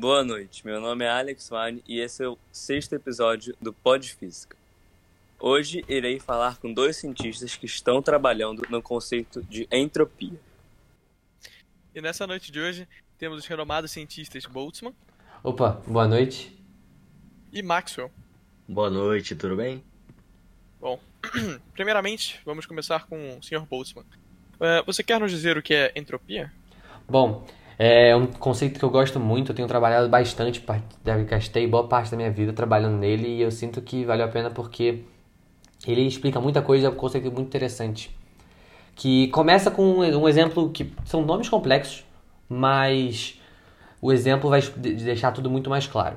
Boa noite, meu nome é Alex Vane e esse é o sexto episódio do Pod Física. Hoje irei falar com dois cientistas que estão trabalhando no conceito de entropia. E nessa noite de hoje temos os renomados cientistas Boltzmann. Opa, boa noite. E Maxwell. Boa noite, tudo bem? Bom, primeiramente vamos começar com o Sr. Boltzmann. Uh, você quer nos dizer o que é entropia? Bom, é um conceito que eu gosto muito, eu tenho trabalhado bastante, gastei boa parte da minha vida trabalhando nele e eu sinto que vale a pena porque ele explica muita coisa, é um conceito muito interessante. Que começa com um exemplo que são nomes complexos, mas o exemplo vai deixar tudo muito mais claro.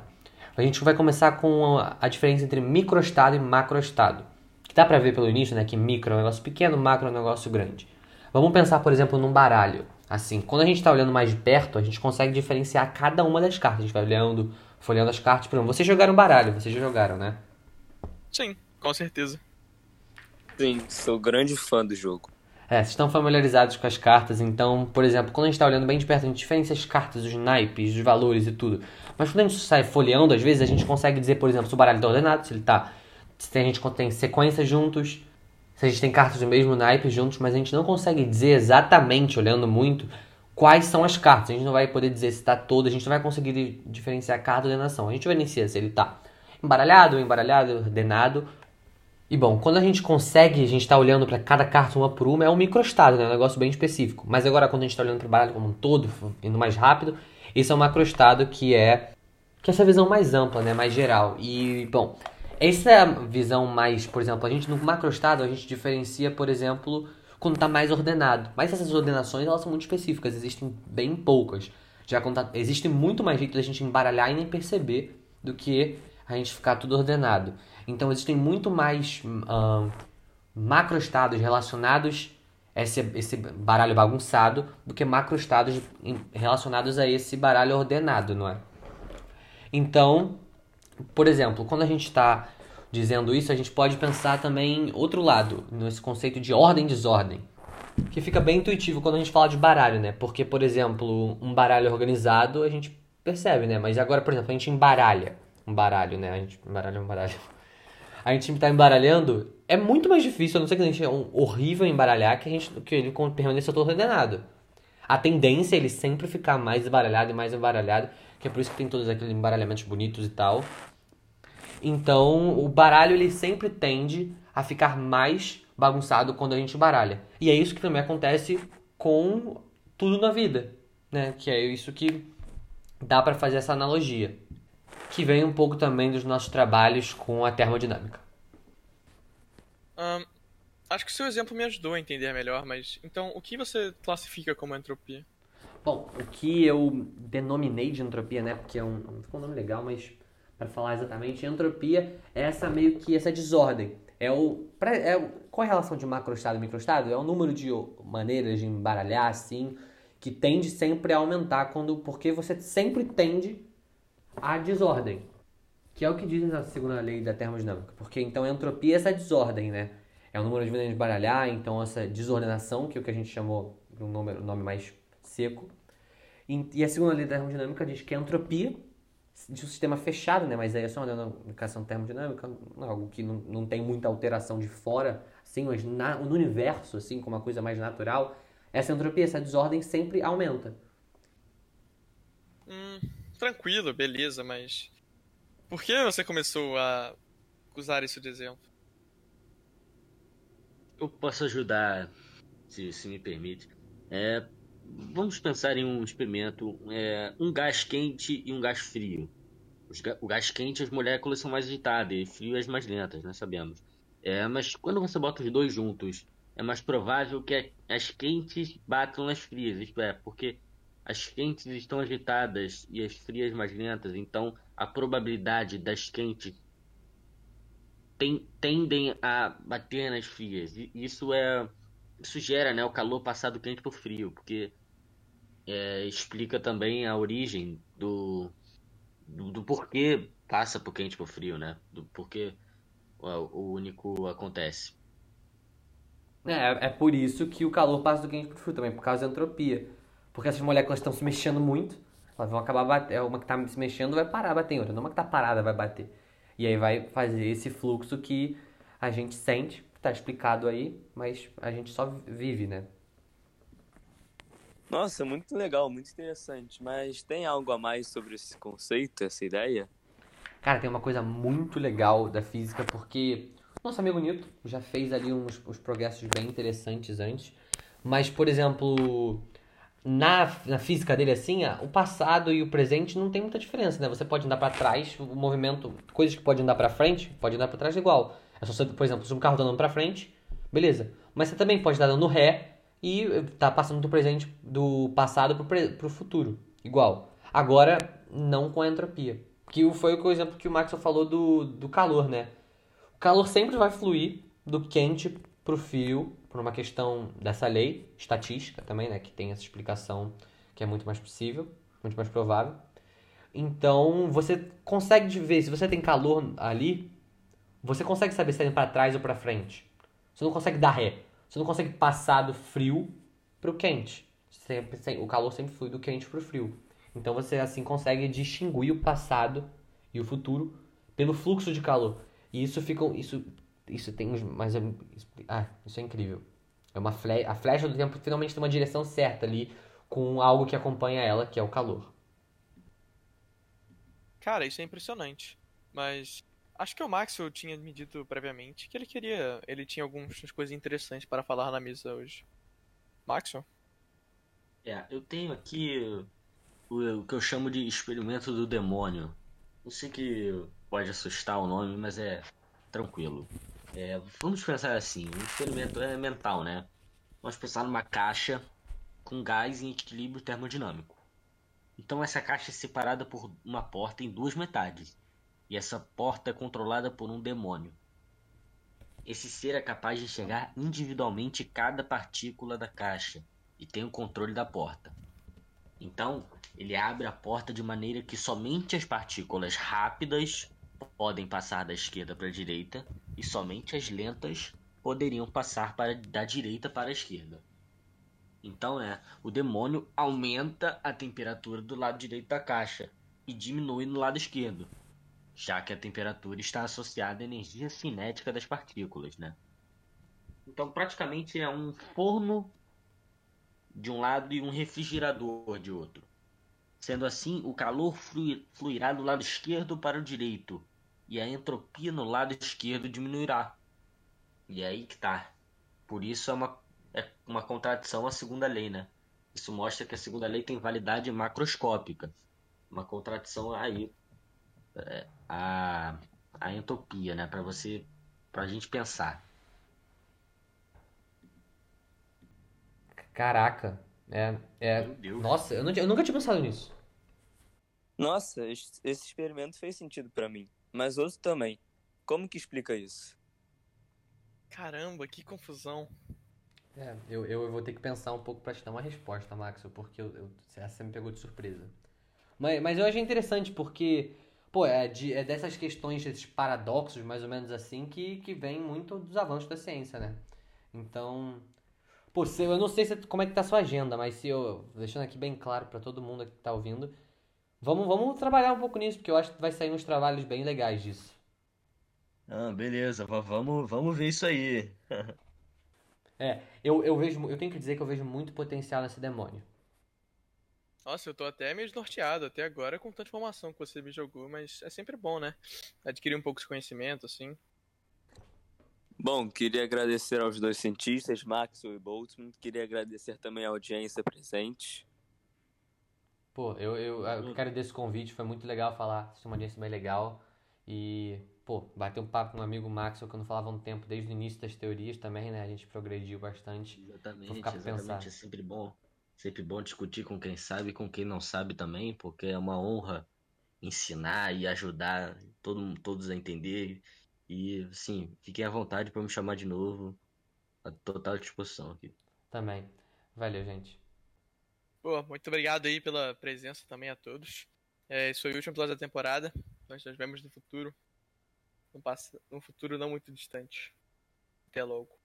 A gente vai começar com a diferença entre microestado e macroestado. Que dá pra ver pelo início, né, que micro é um negócio pequeno, macro é um negócio grande. Vamos pensar, por exemplo, num baralho. Assim, quando a gente está olhando mais de perto, a gente consegue diferenciar cada uma das cartas. A gente vai olhando, folheando as cartas. Por exemplo, vocês jogaram baralho, vocês já jogaram, né? Sim, com certeza. Sim, sou grande fã do jogo. É, vocês estão familiarizados com as cartas, então, por exemplo, quando a gente está olhando bem de perto, a gente diferencia as cartas, os naipes, os valores e tudo. Mas quando a gente sai folheando, às vezes a gente consegue dizer, por exemplo, se o baralho está ordenado, se ele tá. Se a gente tem sequências juntos, se a gente tem cartas do mesmo naipe juntos, mas a gente não consegue dizer exatamente, olhando muito, quais são as cartas. A gente não vai poder dizer se está todo, a gente não vai conseguir diferenciar a carta da ordenação. A gente vai diferencia se ele está embaralhado, embaralhado, ordenado. E bom, quando a gente consegue, a gente está olhando para cada carta uma por uma, é um microestado, né? um negócio bem específico. Mas agora, quando a gente está olhando para o baralho como um todo, indo mais rápido, esse é um macroestado que é que é essa visão mais ampla, né? mais geral. E, bom, essa é a visão mais, por exemplo, a gente no macroestado a gente diferencia, por exemplo, quando está mais ordenado. Mas essas ordenações elas são muito específicas, existem bem poucas. Já tá, existe muito mais jeito da gente embaralhar e nem perceber do que a gente ficar tudo ordenado. Então existem muito mais uh, macroestados relacionados a esse, esse baralho bagunçado do que macroestados relacionados a esse baralho ordenado, não é? Então, por exemplo, quando a gente está dizendo isso, a gente pode pensar também outro lado, nesse conceito de ordem desordem. Que fica bem intuitivo quando a gente fala de baralho, né? Porque, por exemplo, um baralho organizado a gente percebe, né? Mas agora, por exemplo, a gente embaralha um baralho, né? A gente embaralha um baralho. A gente tá embaralhando, é muito mais difícil, a não ser que a gente é um horrível embaralhar, que a gente que ele permaneça todo ordenado. A tendência é ele sempre ficar mais embaralhado e mais embaralhado, que é por isso que tem todos aqueles embaralhamentos bonitos e tal. Então, o baralho ele sempre tende a ficar mais bagunçado quando a gente baralha. E é isso que também acontece com tudo na vida, né? Que é isso que dá para fazer essa analogia, que vem um pouco também dos nossos trabalhos com a termodinâmica. Um, acho que o seu exemplo me ajudou a entender melhor, mas então o que você classifica como entropia? Bom, o que eu denominei de entropia, né? Porque é um, ficou um nome legal, mas para falar exatamente, entropia é essa meio que essa desordem. É o, é, qual é a relação de macroestado e microestado? É o número de maneiras de embaralhar assim que tende sempre a aumentar quando porque você sempre tende à desordem. Que é o que diz na segunda lei da termodinâmica. Porque então entropia é essa desordem, né? É o número de maneiras de embaralhar, então essa desordenação, que é o que a gente chamou um nome, um nome mais seco. E a segunda lei da termodinâmica diz que a entropia de um sistema fechado, né? Mas aí é só uma denominação termodinâmica, algo que não, não tem muita alteração de fora, assim, mas na, no universo, assim, como uma coisa mais natural, essa entropia, essa desordem sempre aumenta. Hum, tranquilo, beleza, mas por que você começou a usar isso de exemplo? Eu posso ajudar, se, se me permite. É, vamos pensar em um experimento, é, um gás quente e um gás frio. o gás quente as moléculas são mais agitadas e frio as mais lentas, nós sabemos. É, mas quando você bota os dois juntos, é mais provável que as quentes batam nas frias, isto é, porque as quentes estão agitadas e as frias mais lentas, então a probabilidade das quentes tem, tendem a bater nas frias. E isso é isso gera né, o calor passado quente por frio, porque é, explica também a origem do, do, do, porquê passa por quente por frio, né? Do porquê o, único acontece. É, é por isso que o calor passa do quente para o frio também, por causa da entropia. Porque essas moléculas estão se mexendo muito, Elas vão acabar batendo. Uma que tá se mexendo vai parar bater em outra, não uma que tá parada vai bater. E aí vai fazer esse fluxo que a gente sente, tá explicado aí, mas a gente só vive, né? Nossa, muito legal, muito interessante. Mas tem algo a mais sobre esse conceito, essa ideia? Cara, tem uma coisa muito legal da física, porque nosso amigo Newton já fez ali uns, uns progressos bem interessantes antes. Mas, por exemplo, na, na física dele, assim, o passado e o presente não tem muita diferença, né? Você pode andar para trás, o movimento, coisas que pode andar para frente, pode andar para trás igual. É só você, por exemplo, se um carro tá andando para frente, beleza. Mas você também pode estar dando ré e tá passando do presente, do passado pro, pre, pro futuro, igual. Agora, não com a entropia. Que foi o exemplo que o Maxwell falou do, do calor, né? O calor sempre vai fluir do quente pro frio, por uma questão dessa lei estatística também, né? Que tem essa explicação que é muito mais possível, muito mais provável. Então, você consegue ver, se você tem calor ali, você consegue saber se é para trás ou para frente. Você não consegue dar ré. Você não consegue passar do frio pro quente. o calor sempre flui do quente pro frio. Então você assim consegue distinguir o passado e o futuro pelo fluxo de calor. E isso fica isso isso tem mas ah, isso é incrível. É uma fle a flecha do tempo finalmente tem uma direção certa ali com algo que acompanha ela, que é o calor. Cara, isso é impressionante. Mas acho que o Maxwell tinha me dito previamente que ele queria, ele tinha algumas coisas interessantes para falar na mesa hoje. Maxwell? É, eu tenho aqui o, que eu chamo de experimento do demônio. Não sei que pode assustar o nome, mas é tranquilo. É, vamos pensar assim, o experimento é mental, né? Vamos pensar numa caixa com gás em equilíbrio termodinâmico. Então essa caixa é separada por uma porta em duas metades. E essa porta é controlada por um demônio. Esse ser é capaz de enxergar individualmente cada partícula da caixa e tem o controle da porta. Então, ele abre a porta de maneira que somente as partículas rápidas podem passar da esquerda para a direita e somente as lentas poderiam passar para, da direita para a esquerda. Então é, o demônio aumenta a temperatura do lado direito da caixa e diminui no lado esquerdo, já que a temperatura está associada à energia cinética das partículas, né? Então praticamente é um forno de um lado e um refrigerador de outro. Sendo assim, o calor fluirá do lado esquerdo para o direito e a entropia no lado esquerdo diminuirá. E é aí que tá. Por isso é uma, é uma contradição à segunda lei, né? Isso mostra que a segunda lei tem validade macroscópica. Uma contradição aí é, a, a entropia, né? Para você, para a gente pensar. Caraca. É, é... Nossa, eu, não, eu nunca tinha pensado nisso. Nossa, esse experimento fez sentido para mim, mas outro também. Como que explica isso? Caramba, que confusão. É, eu, eu vou ter que pensar um pouco para te dar uma resposta, Max, porque eu, eu, essa me pegou de surpresa. Mas, mas eu achei interessante porque, pô, é, de, é dessas questões, desses paradoxos, mais ou menos assim, que, que vem muito dos avanços da ciência, né? Então, Pô, eu não sei se, como é que tá a sua agenda, mas se eu. Deixando aqui bem claro para todo mundo que tá ouvindo. Vamos, vamos trabalhar um pouco nisso, porque eu acho que vai sair uns trabalhos bem legais disso. Ah, beleza, vamos, vamos ver isso aí. é, eu, eu vejo. Eu tenho que dizer que eu vejo muito potencial nesse demônio. Nossa, eu tô até meio desnorteado até agora com tanta informação que você me jogou, mas é sempre bom, né? Adquirir um pouco de conhecimento, assim. Bom, queria agradecer aos dois cientistas, Maxwell e Boltzmann. Queria agradecer também a audiência presente. Pô, eu, eu, eu quero desse convite, foi muito legal falar, foi uma audiência bem legal. E, pô, bater um papo com um amigo Maxwell que eu não falava há um tempo, desde o início das teorias também, né? A gente progrediu bastante. Exatamente, exatamente. É sempre bom. Sempre bom discutir com quem sabe e com quem não sabe também, porque é uma honra ensinar e ajudar todo, todos a entender e, sim, fiquem à vontade para me chamar de novo. A total disposição aqui. Também. Valeu, gente. Pô, muito obrigado aí pela presença também a todos. É, esse foi o último episódio da temporada. Nós nos vemos no futuro. Passo, no futuro não muito distante. Até logo.